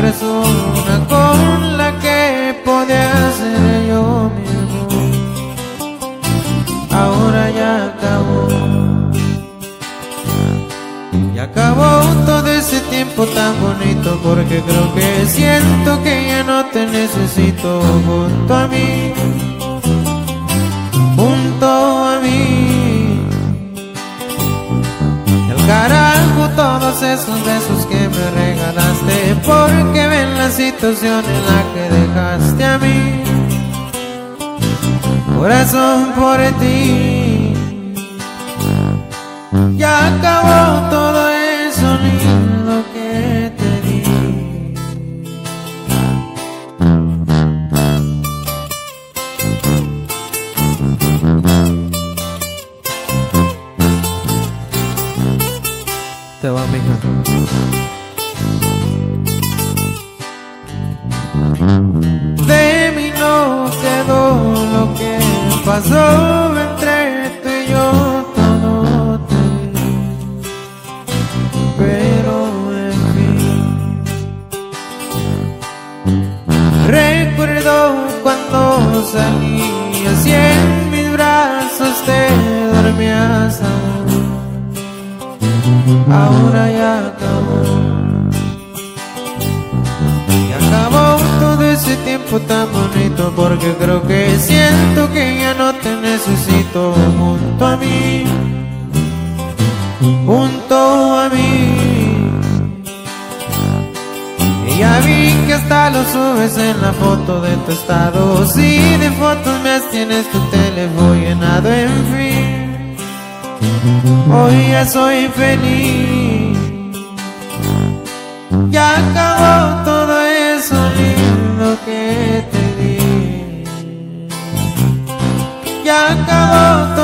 persona con la que podía ser yo mismo. Ahora ya acabó. Y acabó todo ese tiempo tan bonito porque creo que siento que ya no te necesito junto a mí. Junto a mí. El carajo todos esos besos que me porque ven la situación en la que dejaste a mí. Corazón por ti. Ya acabó todo eso lindo que te di. Te va, mija. Pasó entre tú y yo, todo te. Pero en fin, recuerdo cuando salías y en mis brazos te dormías. Ahora ya acabó. Y acabó todo ese tiempo tan bonito porque creo que siento que ya yo te necesito junto a mí, junto a mí. Y ya vi que hasta lo subes en la foto de tu estado. Si de fotos me tienes tu teléfono llenado, en fin. Hoy ya soy feliz. Ya acabó todo eso lindo que ya acabó.